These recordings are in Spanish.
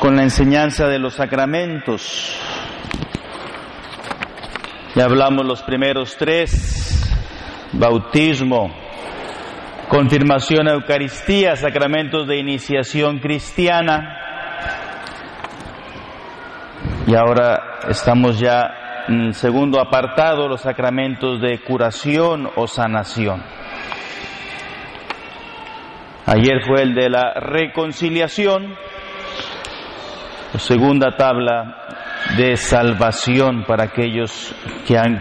con la enseñanza de los sacramentos. Ya hablamos los primeros tres, bautismo, confirmación, Eucaristía, sacramentos de iniciación cristiana. Y ahora estamos ya en el segundo apartado, los sacramentos de curación o sanación. Ayer fue el de la reconciliación, segunda tabla de salvación para aquellos que han,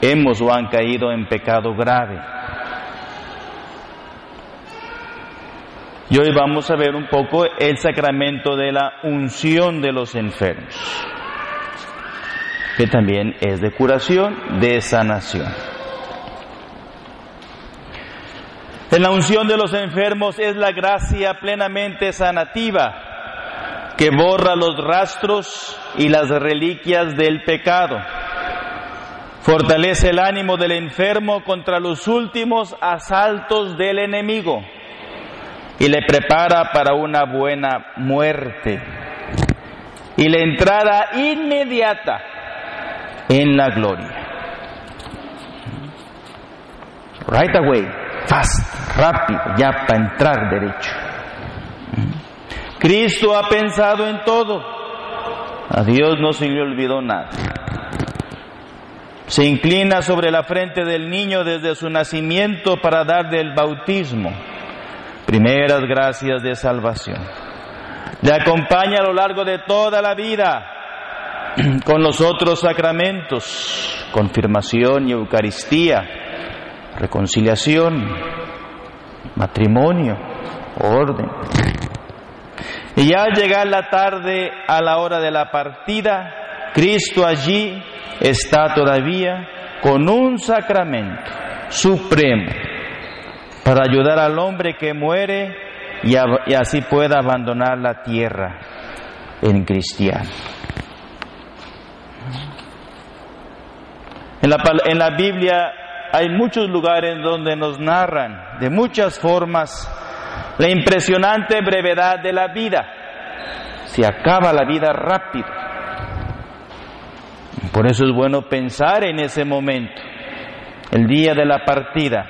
hemos o han caído en pecado grave. Y hoy vamos a ver un poco el sacramento de la unción de los enfermos, que también es de curación, de sanación. En la unción de los enfermos es la gracia plenamente sanativa que borra los rastros y las reliquias del pecado. Fortalece el ánimo del enfermo contra los últimos asaltos del enemigo y le prepara para una buena muerte y la entrada inmediata en la gloria. Right away, fast, rápido, ya para entrar derecho. Cristo ha pensado en todo. A Dios no se le olvidó nada. Se inclina sobre la frente del niño desde su nacimiento para darle el bautismo. Primeras gracias de salvación. Le acompaña a lo largo de toda la vida con los otros sacramentos, confirmación y Eucaristía, reconciliación, matrimonio, orden. Y al llegar la tarde a la hora de la partida, Cristo allí está todavía con un sacramento supremo para ayudar al hombre que muere y, y así pueda abandonar la tierra en cristiano. En la, en la Biblia hay muchos lugares donde nos narran de muchas formas la impresionante brevedad de la vida. Se acaba la vida rápido. Por eso es bueno pensar en ese momento, el día de la partida.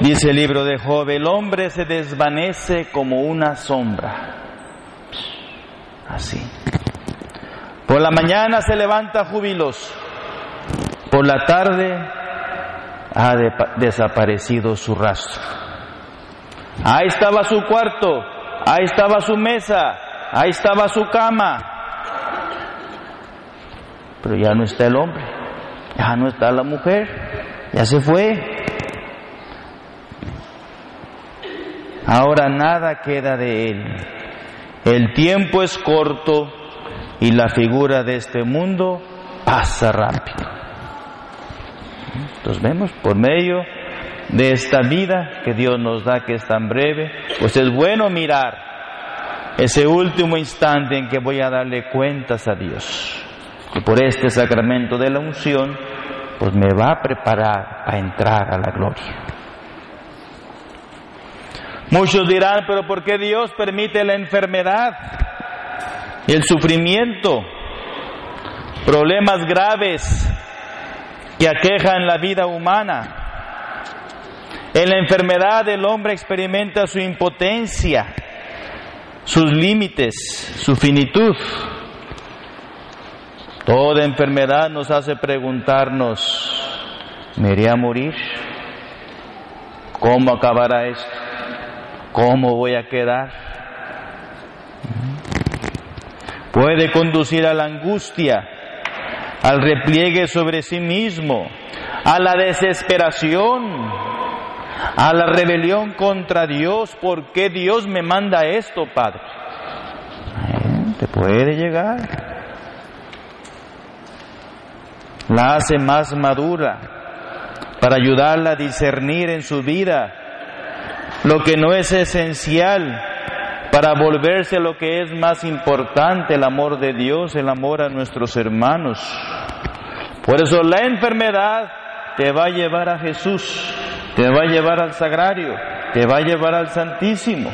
Dice el libro de Job, el hombre se desvanece como una sombra. Así. Por la mañana se levanta jubiloso. Por la tarde ha de desaparecido su rastro. Ahí estaba su cuarto, ahí estaba su mesa, ahí estaba su cama. Pero ya no está el hombre, ya no está la mujer, ya se fue. Ahora nada queda de él. El tiempo es corto y la figura de este mundo pasa rápido. Entonces vemos, por medio de esta vida que Dios nos da, que es tan breve, pues es bueno mirar ese último instante en que voy a darle cuentas a Dios. Y por este sacramento de la unción, pues me va a preparar a entrar a la gloria. Muchos dirán, pero ¿por qué Dios permite la enfermedad el sufrimiento? Problemas graves que aquejan la vida humana. En la enfermedad el hombre experimenta su impotencia, sus límites, su finitud. Toda enfermedad nos hace preguntarnos, ¿me iré a morir? ¿Cómo acabará esto? ¿Cómo voy a quedar? Puede conducir a la angustia, al repliegue sobre sí mismo, a la desesperación, a la rebelión contra Dios. ¿Por qué Dios me manda esto, Padre? te puede llegar. La hace más madura para ayudarla a discernir en su vida lo que no es esencial para volverse lo que es más importante, el amor de Dios, el amor a nuestros hermanos. Por eso la enfermedad te va a llevar a Jesús, te va a llevar al sagrario, te va a llevar al Santísimo.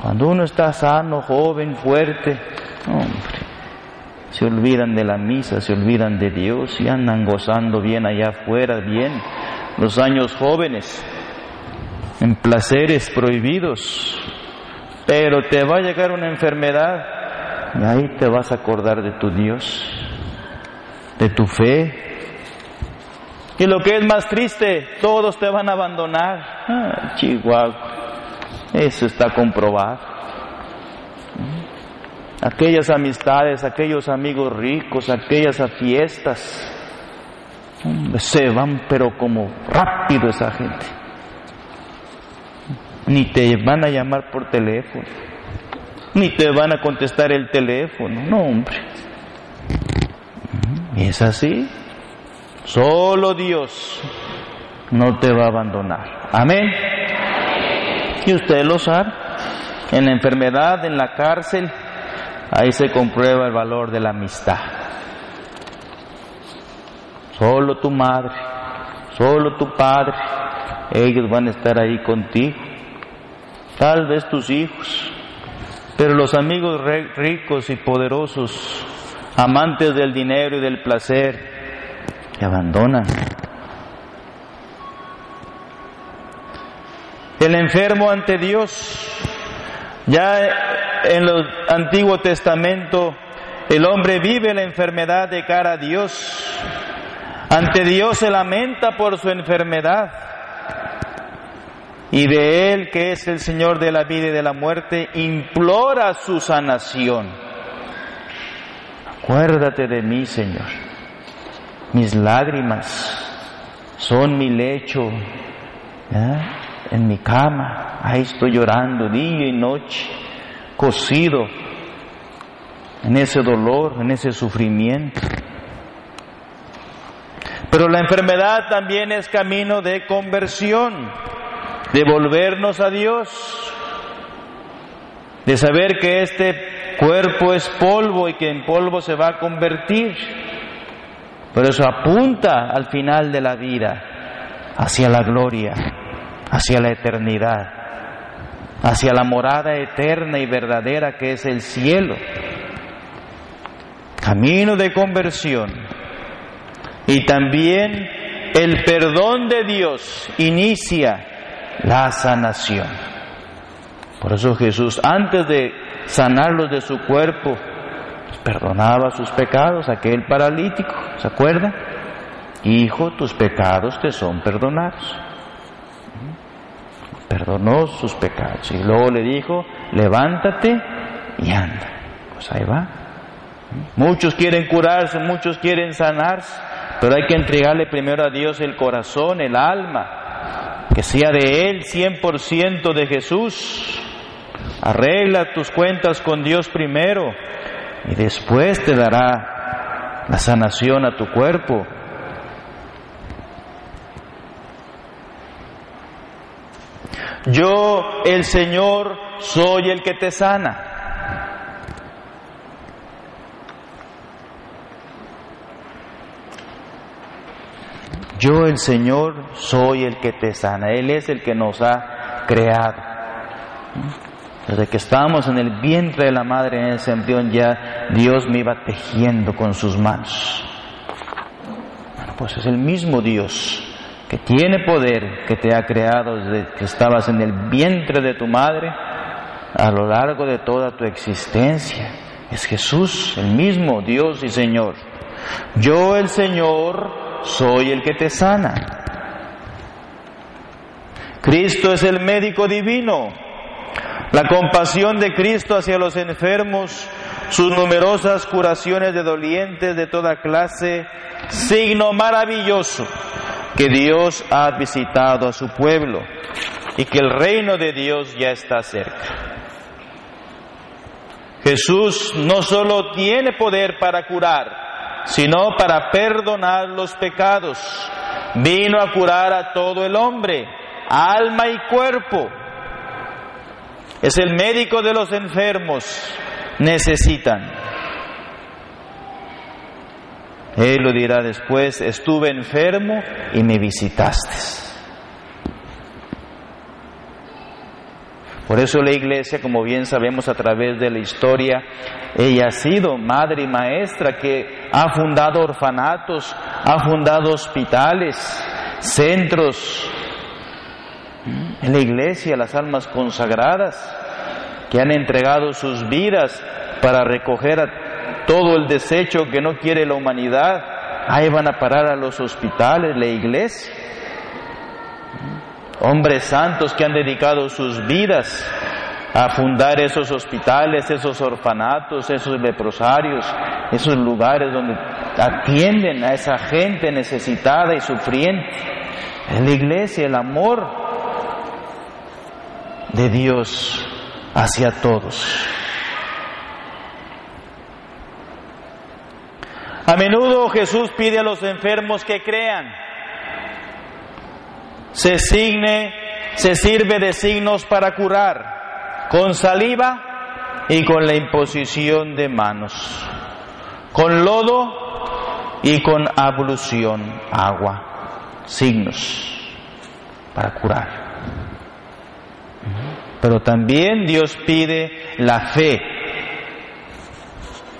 Cuando uno está sano, joven, fuerte, hombre, se olvidan de la misa, se olvidan de Dios y andan gozando bien allá afuera, bien, los años jóvenes, en placeres prohibidos. Pero te va a llegar una enfermedad y ahí te vas a acordar de tu Dios, de tu fe. Y lo que es más triste, todos te van a abandonar. Ah, Chihuahua. Eso está comprobado. Aquellas amistades, aquellos amigos ricos, aquellas fiestas, se van pero como rápido esa gente. Ni te van a llamar por teléfono, ni te van a contestar el teléfono, no hombre. Es así. Solo Dios no te va a abandonar. Amén. Y usted lo sabe. En la enfermedad, en la cárcel, ahí se comprueba el valor de la amistad. Solo tu madre, solo tu padre, ellos van a estar ahí contigo. Tal vez tus hijos, pero los amigos ricos y poderosos, amantes del dinero y del placer, te abandonan. El enfermo ante Dios, ya en el Antiguo Testamento, el hombre vive la enfermedad de cara a Dios. Ante Dios se lamenta por su enfermedad. Y de Él, que es el Señor de la vida y de la muerte, implora su sanación. Acuérdate de mí, Señor. Mis lágrimas son mi lecho. En mi cama, ahí estoy llorando día y noche, cocido en ese dolor, en ese sufrimiento. Pero la enfermedad también es camino de conversión, de volvernos a Dios, de saber que este cuerpo es polvo y que en polvo se va a convertir. Pero eso apunta al final de la vida, hacia la gloria, hacia la eternidad, hacia la morada eterna y verdadera que es el cielo. Camino de conversión. Y también el perdón de Dios inicia la sanación. Por eso Jesús, antes de sanarlos de su cuerpo, perdonaba sus pecados, aquel paralítico, ¿se acuerda? Hijo, tus pecados te son perdonados. Perdonó sus pecados y luego le dijo, levántate y anda. Pues ahí va. Muchos quieren curarse, muchos quieren sanarse, pero hay que entregarle primero a Dios el corazón, el alma, que sea de Él 100% de Jesús. Arregla tus cuentas con Dios primero y después te dará la sanación a tu cuerpo. Yo, el Señor, soy el que te sana. Yo, el Señor, soy el que te sana. Él es el que nos ha creado. Desde que estábamos en el vientre de la madre en ese embrión ya Dios me iba tejiendo con sus manos. Bueno, pues es el mismo Dios que tiene poder, que te ha creado desde que estabas en el vientre de tu madre a lo largo de toda tu existencia. Es Jesús, el mismo Dios y Señor. Yo el Señor soy el que te sana. Cristo es el médico divino. La compasión de Cristo hacia los enfermos, sus numerosas curaciones de dolientes de toda clase, signo maravilloso que Dios ha visitado a su pueblo y que el reino de Dios ya está cerca. Jesús no solo tiene poder para curar, sino para perdonar los pecados. Vino a curar a todo el hombre, alma y cuerpo. Es el médico de los enfermos. Necesitan. Él lo dirá después, estuve enfermo y me visitaste. Por eso la iglesia, como bien sabemos a través de la historia, ella ha sido madre y maestra que ha fundado orfanatos, ha fundado hospitales, centros. La iglesia, las almas consagradas que han entregado sus vidas para recoger a todo el desecho que no quiere la humanidad, ahí van a parar a los hospitales, la iglesia hombres santos que han dedicado sus vidas a fundar esos hospitales, esos orfanatos, esos leprosarios, esos lugares donde atienden a esa gente necesitada y sufriente. En la iglesia el amor de Dios hacia todos. A menudo Jesús pide a los enfermos que crean se signe, se sirve de signos para curar, con saliva y con la imposición de manos, con lodo y con ablución, agua, signos para curar. Pero también Dios pide la fe.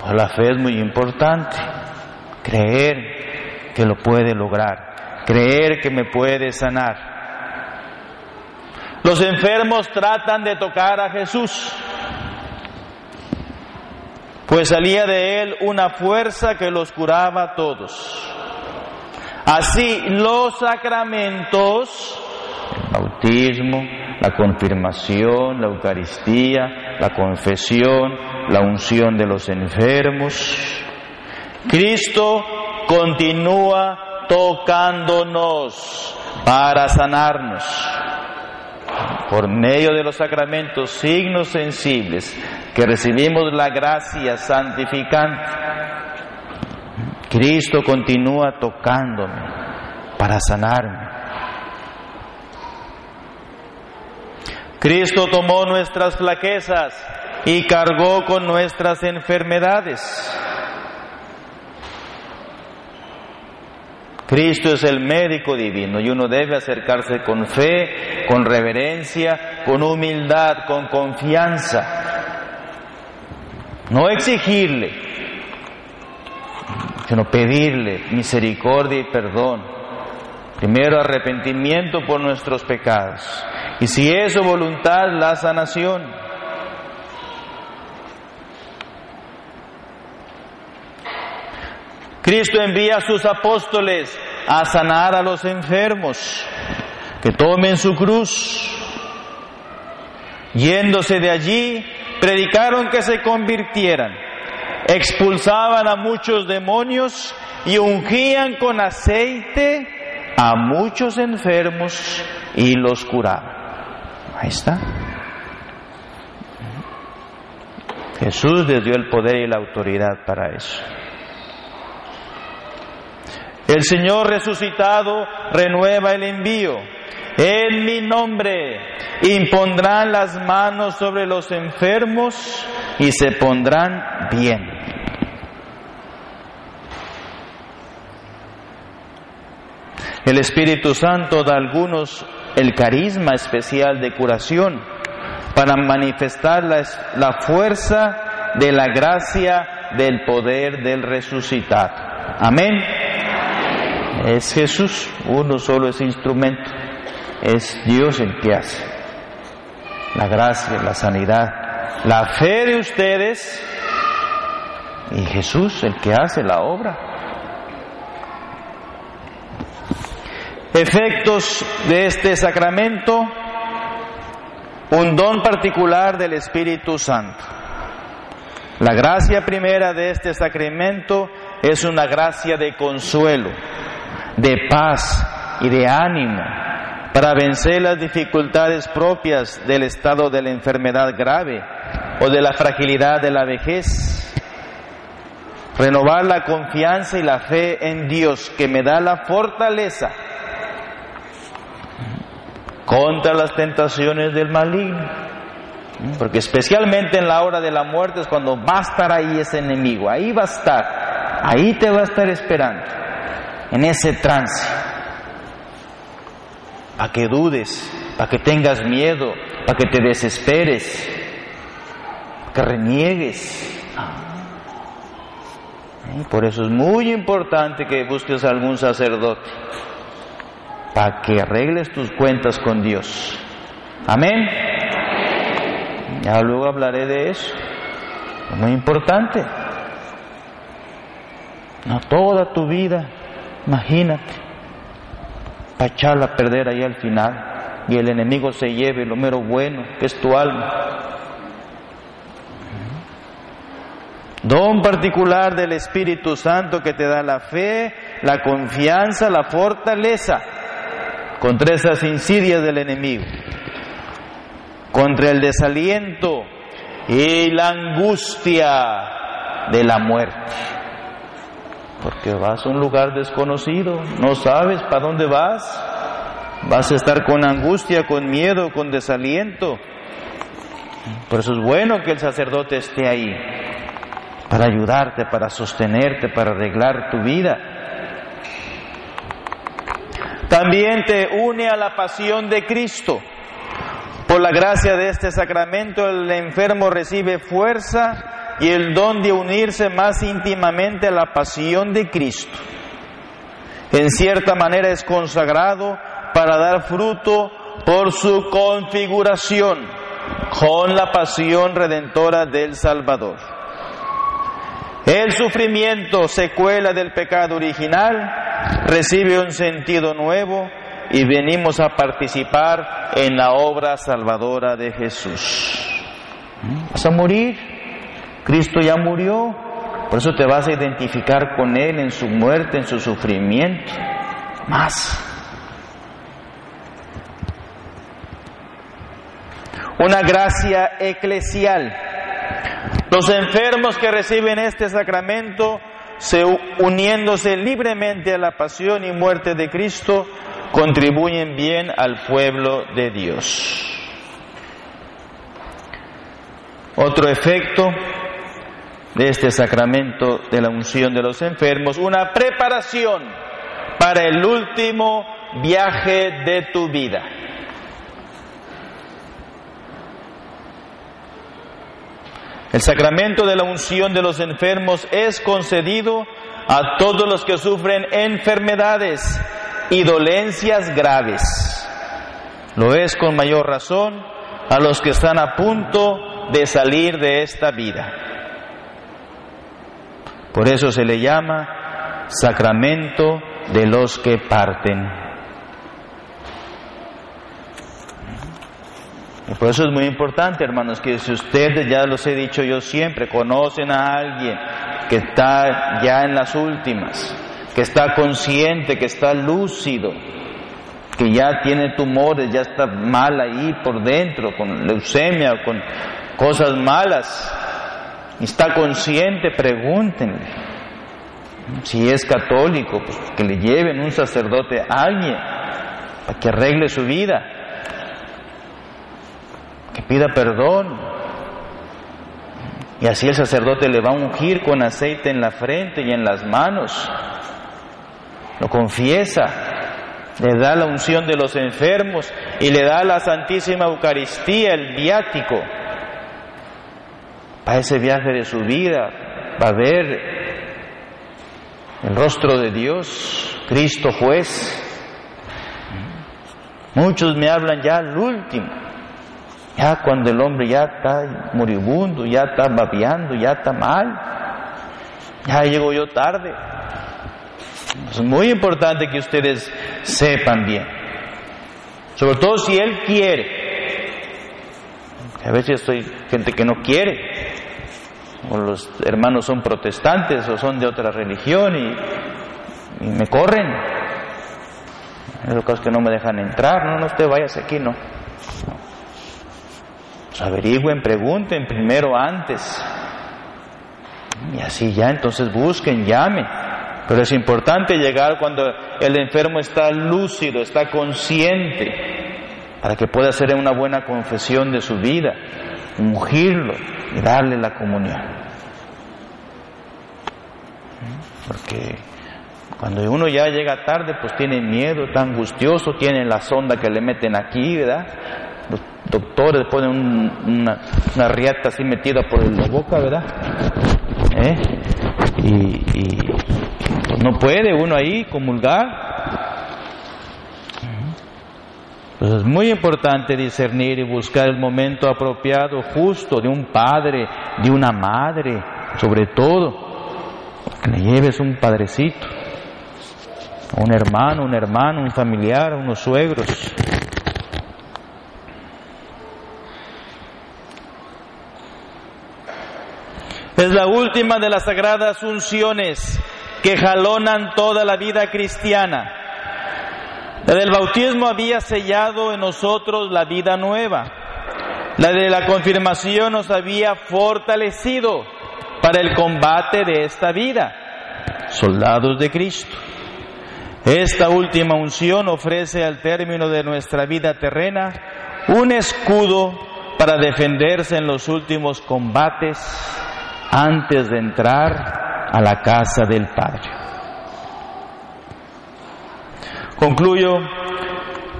Pues la fe es muy importante. Creer que lo puede lograr creer que me puede sanar. Los enfermos tratan de tocar a Jesús, pues salía de él una fuerza que los curaba a todos. Así los sacramentos, bautismo, la confirmación, la Eucaristía, la confesión, la unción de los enfermos, Cristo continúa tocándonos para sanarnos. Por medio de los sacramentos, signos sensibles, que recibimos la gracia santificante, Cristo continúa tocándome para sanarme. Cristo tomó nuestras flaquezas y cargó con nuestras enfermedades. Cristo es el médico divino y uno debe acercarse con fe, con reverencia, con humildad, con confianza. No exigirle, sino pedirle misericordia y perdón. Primero arrepentimiento por nuestros pecados. Y si es su voluntad, la sanación. Cristo envía a sus apóstoles a sanar a los enfermos, que tomen su cruz. Yéndose de allí, predicaron que se convirtieran, expulsaban a muchos demonios y ungían con aceite a muchos enfermos y los curaban. Ahí está. Jesús les dio el poder y la autoridad para eso. El Señor resucitado renueva el envío. En mi nombre impondrán las manos sobre los enfermos y se pondrán bien. El Espíritu Santo da a algunos el carisma especial de curación para manifestar la, la fuerza de la gracia del poder del resucitado. Amén es Jesús, uno solo es instrumento, es Dios el que hace. La gracia, la sanidad, la fe de ustedes y Jesús el que hace la obra. Efectos de este sacramento, un don particular del Espíritu Santo. La gracia primera de este sacramento es una gracia de consuelo de paz y de ánimo para vencer las dificultades propias del estado de la enfermedad grave o de la fragilidad de la vejez. Renovar la confianza y la fe en Dios que me da la fortaleza contra las tentaciones del maligno. Porque especialmente en la hora de la muerte es cuando va a estar ahí ese enemigo, ahí va a estar, ahí te va a estar esperando, en ese trance, para que dudes, para que tengas miedo, para que te desesperes, para que reniegues. Por eso es muy importante que busques algún sacerdote, para que arregles tus cuentas con Dios. Amén. Ya luego hablaré de eso. Es muy importante. No toda tu vida, imagínate, para echarla a perder ahí al final y el enemigo se lleve lo mero bueno, que es tu alma. Don particular del Espíritu Santo que te da la fe, la confianza, la fortaleza contra esas insidias del enemigo contra el desaliento y la angustia de la muerte. Porque vas a un lugar desconocido, no sabes para dónde vas, vas a estar con angustia, con miedo, con desaliento. Por eso es bueno que el sacerdote esté ahí, para ayudarte, para sostenerte, para arreglar tu vida. También te une a la pasión de Cristo. Por la gracia de este sacramento el enfermo recibe fuerza y el don de unirse más íntimamente a la pasión de Cristo. En cierta manera es consagrado para dar fruto por su configuración con la pasión redentora del Salvador. El sufrimiento, secuela del pecado original, recibe un sentido nuevo y venimos a participar en la obra salvadora de Jesús. Vas a morir, Cristo ya murió, por eso te vas a identificar con Él en su muerte, en su sufrimiento, más. Una gracia eclesial. Los enfermos que reciben este sacramento, se, uniéndose libremente a la pasión y muerte de Cristo, contribuyen bien al pueblo de Dios. Otro efecto de este sacramento de la unción de los enfermos, una preparación para el último viaje de tu vida. El sacramento de la unción de los enfermos es concedido a todos los que sufren enfermedades y dolencias graves. Lo es con mayor razón a los que están a punto de salir de esta vida. Por eso se le llama sacramento de los que parten. Por eso es muy importante, hermanos, que si ustedes, ya los he dicho yo siempre, conocen a alguien que está ya en las últimas, que está consciente, que está lúcido, que ya tiene tumores, ya está mal ahí por dentro, con leucemia, con cosas malas, y está consciente, pregúntenle. Si es católico, pues que le lleven un sacerdote a alguien para que arregle su vida, que pida perdón. Y así el sacerdote le va a ungir con aceite en la frente y en las manos lo confiesa, le da la unción de los enfermos y le da la Santísima Eucaristía, el viático. Para ese viaje de su vida va a ver el rostro de Dios, Cristo juez. Muchos me hablan ya al último, ya cuando el hombre ya está moribundo, ya está babeando, ya está mal, ya llego yo tarde. Es muy importante que ustedes sepan bien. Sobre todo si Él quiere. A veces hay gente que no quiere. O los hermanos son protestantes o son de otra religión y, me corren. En los casos que no me dejan entrar. No, no, usted váyase aquí, no. Pues averigüen, pregunten primero antes. Y así ya, entonces busquen, llamen. Pero es importante llegar cuando el enfermo está lúcido, está consciente, para que pueda hacer una buena confesión de su vida, ungirlo y darle la comunión. Porque cuando uno ya llega tarde, pues tiene miedo, está angustioso, tiene la sonda que le meten aquí, ¿verdad? Doctores ponen una, una riata así metida por la boca, ¿verdad? ¿Eh? Y, pues no puede uno ahí comulgar. Pues es muy importante discernir y buscar el momento apropiado, justo, de un padre, de una madre, sobre todo, que le lleves un padrecito, un hermano, un hermano, un familiar, unos suegros. Es la última de las sagradas unciones que jalonan toda la vida cristiana. La del bautismo había sellado en nosotros la vida nueva. La de la confirmación nos había fortalecido para el combate de esta vida. Soldados de Cristo. Esta última unción ofrece al término de nuestra vida terrena un escudo para defenderse en los últimos combates antes de entrar a la casa del Padre. Concluyo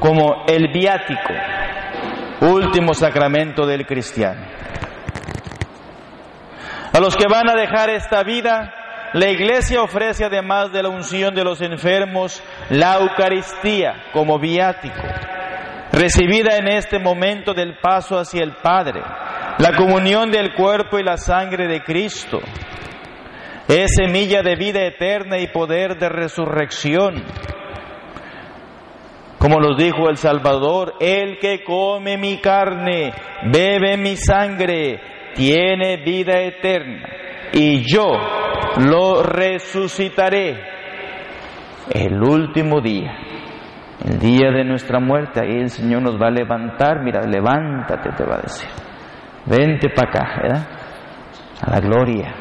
como el viático, último sacramento del cristiano. A los que van a dejar esta vida, la iglesia ofrece además de la unción de los enfermos, la Eucaristía como viático, recibida en este momento del paso hacia el Padre la comunión del cuerpo y la sangre de Cristo es semilla de vida eterna y poder de resurrección. Como nos dijo el Salvador, el que come mi carne, bebe mi sangre, tiene vida eterna y yo lo resucitaré el último día. El día de nuestra muerte, ahí el Señor nos va a levantar, mira, levántate, te va a decir. Vente para acá, ¿verdad? A la gloria.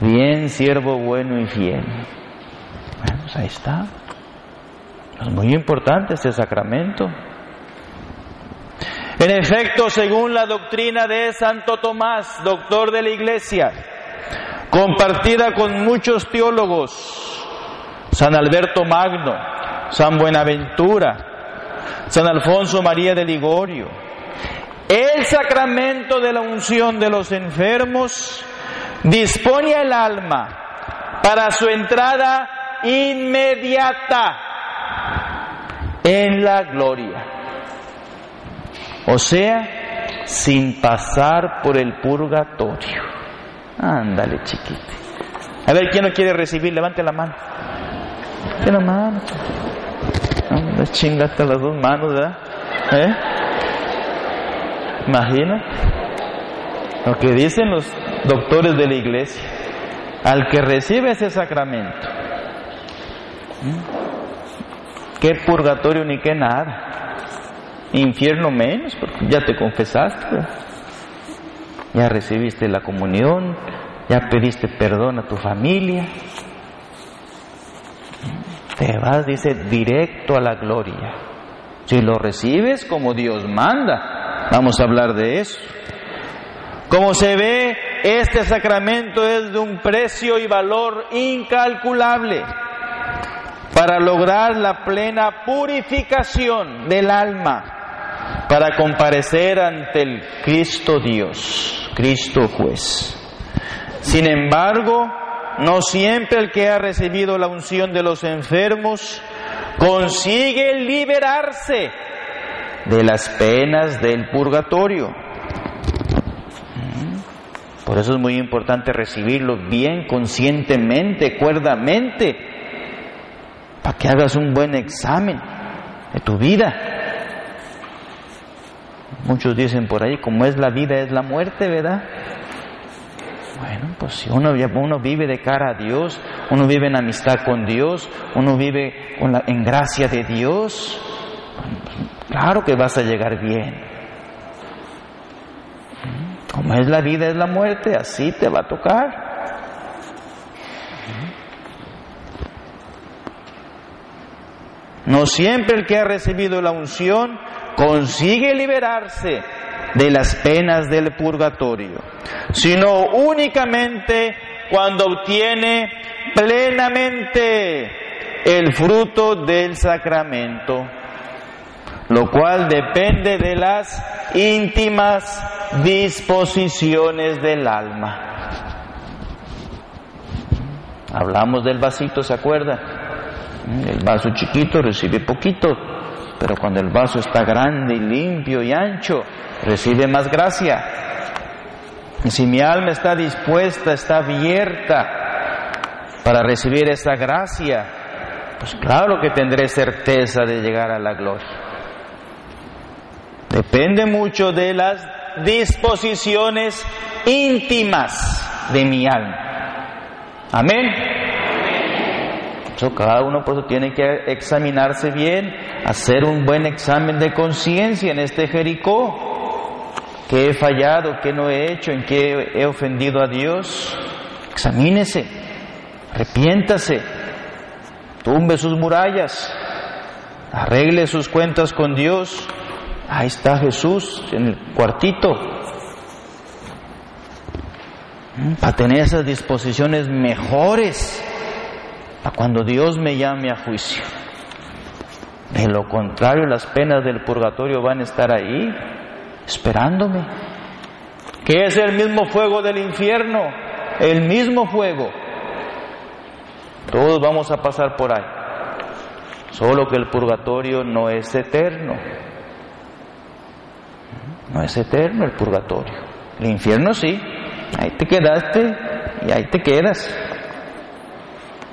Bien, siervo bueno y fiel. Bueno, pues ahí está. Es muy importante este sacramento. En efecto, según la doctrina de Santo Tomás, doctor de la Iglesia, compartida con muchos teólogos, San Alberto Magno, San Buenaventura, San Alfonso María de Ligorio, el sacramento de la unción de los enfermos dispone al alma para su entrada inmediata en la gloria. O sea, sin pasar por el purgatorio. Ándale, chiquito. A ver, ¿quién no quiere recibir? Levante la mano. Levante la mano. Anda, chingate las dos manos, ¿verdad? ¿Eh? Imagina lo que dicen los doctores de la iglesia. Al que recibe ese sacramento, qué purgatorio ni qué nada, infierno menos, porque ya te confesaste, ya recibiste la comunión, ya pediste perdón a tu familia, te vas, dice, directo a la gloria. Si lo recibes como Dios manda, Vamos a hablar de eso. Como se ve, este sacramento es de un precio y valor incalculable para lograr la plena purificación del alma, para comparecer ante el Cristo Dios, Cristo juez. Sin embargo, no siempre el que ha recibido la unción de los enfermos consigue liberarse de las penas del purgatorio. Por eso es muy importante recibirlo bien, conscientemente, cuerdamente, para que hagas un buen examen de tu vida. Muchos dicen por ahí, como es la vida, es la muerte, ¿verdad? Bueno, pues si uno, uno vive de cara a Dios, uno vive en amistad con Dios, uno vive con la, en gracia de Dios, Claro que vas a llegar bien. Como es la vida, es la muerte, así te va a tocar. No siempre el que ha recibido la unción consigue liberarse de las penas del purgatorio, sino únicamente cuando obtiene plenamente el fruto del sacramento, lo cual depende de las íntimas disposiciones del alma. Hablamos del vasito, ¿se acuerda? El vaso chiquito recibe poquito, pero cuando el vaso está grande y limpio y ancho, recibe más gracia. Y si mi alma está dispuesta, está abierta para recibir esa gracia, pues claro que tendré certeza de llegar a la gloria. Depende mucho de las disposiciones íntimas de mi alma. Amén. Eso cada uno por eso tiene que examinarse bien, hacer un buen examen de conciencia en este Jericó. ¿Qué he fallado? ¿Qué no he hecho? ¿En qué he ofendido a Dios? Examínese, arrepiéntase, tumbe sus murallas, arregle sus cuentas con Dios. Ahí está Jesús en el cuartito. Para tener esas disposiciones mejores para cuando Dios me llame a juicio. De lo contrario, las penas del purgatorio van a estar ahí, esperándome. Que es el mismo fuego del infierno, el mismo fuego. Todos vamos a pasar por ahí. Solo que el purgatorio no es eterno. No es eterno el purgatorio. El infierno sí. Ahí te quedaste y ahí te quedas.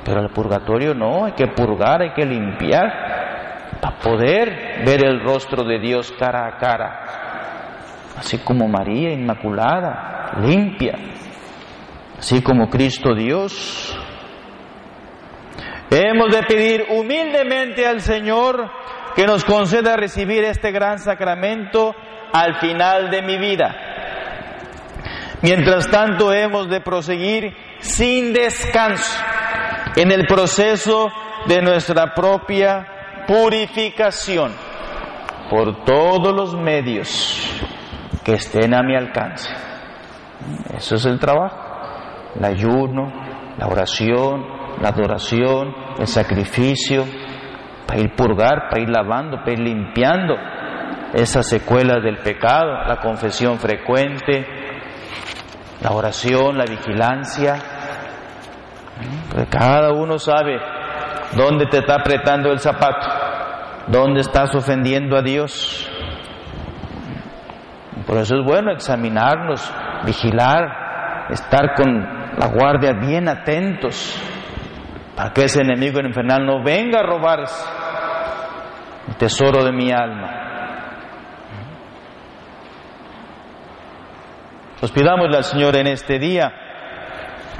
Pero el purgatorio no, hay que purgar, hay que limpiar para poder ver el rostro de Dios cara a cara. Así como María Inmaculada, limpia. Así como Cristo Dios. Hemos de pedir humildemente al Señor que nos conceda recibir este gran sacramento al final de mi vida. Mientras tanto hemos de proseguir sin descanso en el proceso de nuestra propia purificación por todos los medios que estén a mi alcance. Eso es el trabajo. El ayuno, la oración, la adoración, el sacrificio, para ir purgar, para ir lavando, para ir limpiando esas secuelas del pecado, la confesión frecuente, la oración, la vigilancia, cada uno sabe dónde te está apretando el zapato, dónde estás ofendiendo a Dios. Por eso es bueno examinarnos, vigilar, estar con la guardia bien atentos, para que ese enemigo infernal no venga a robar el tesoro de mi alma. Pues pidámosle al Señor en este día,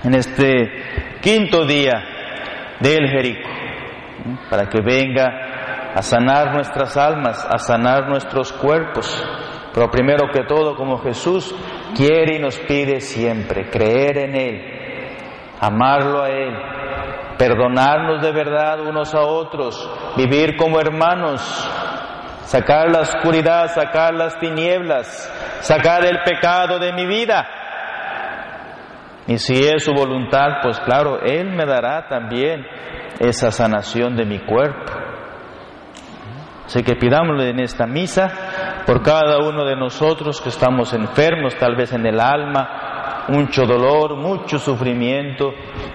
en este quinto día del Jericó, para que venga a sanar nuestras almas, a sanar nuestros cuerpos. Pero primero que todo, como Jesús quiere y nos pide siempre, creer en Él, amarlo a Él, perdonarnos de verdad unos a otros, vivir como hermanos, sacar la oscuridad, sacar las tinieblas, sacar el pecado de mi vida y si es su voluntad, pues claro, Él me dará también esa sanación de mi cuerpo. Así que pidámosle en esta misa por cada uno de nosotros que estamos enfermos, tal vez en el alma, mucho dolor, mucho sufrimiento,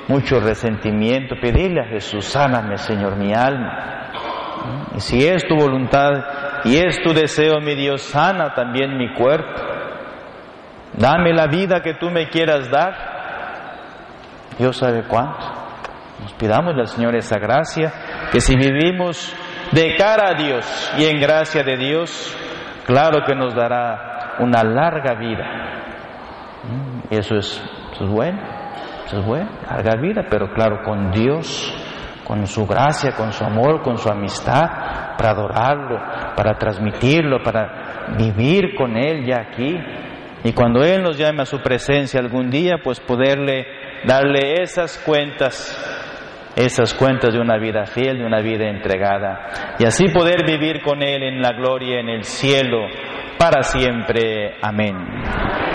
mucho resentimiento. Pedirle a Jesús, sáname Señor mi alma. Si es tu voluntad y es tu deseo, mi Dios, sana también mi cuerpo. Dame la vida que tú me quieras dar Dios sabe cuánto. Nos pidamos al Señor esa gracia, que si vivimos de cara a Dios y en gracia de Dios, claro que nos dará una larga vida. Y eso es, eso es bueno, eso es bueno, larga vida, pero claro, con Dios, con su gracia, con su amor, con su amistad, para adorarlo, para transmitirlo, para vivir con Él ya aquí. Y cuando Él nos llame a su presencia algún día, pues poderle darle esas cuentas, esas cuentas de una vida fiel, de una vida entregada, y así poder vivir con Él en la gloria, en el cielo, para siempre. Amén.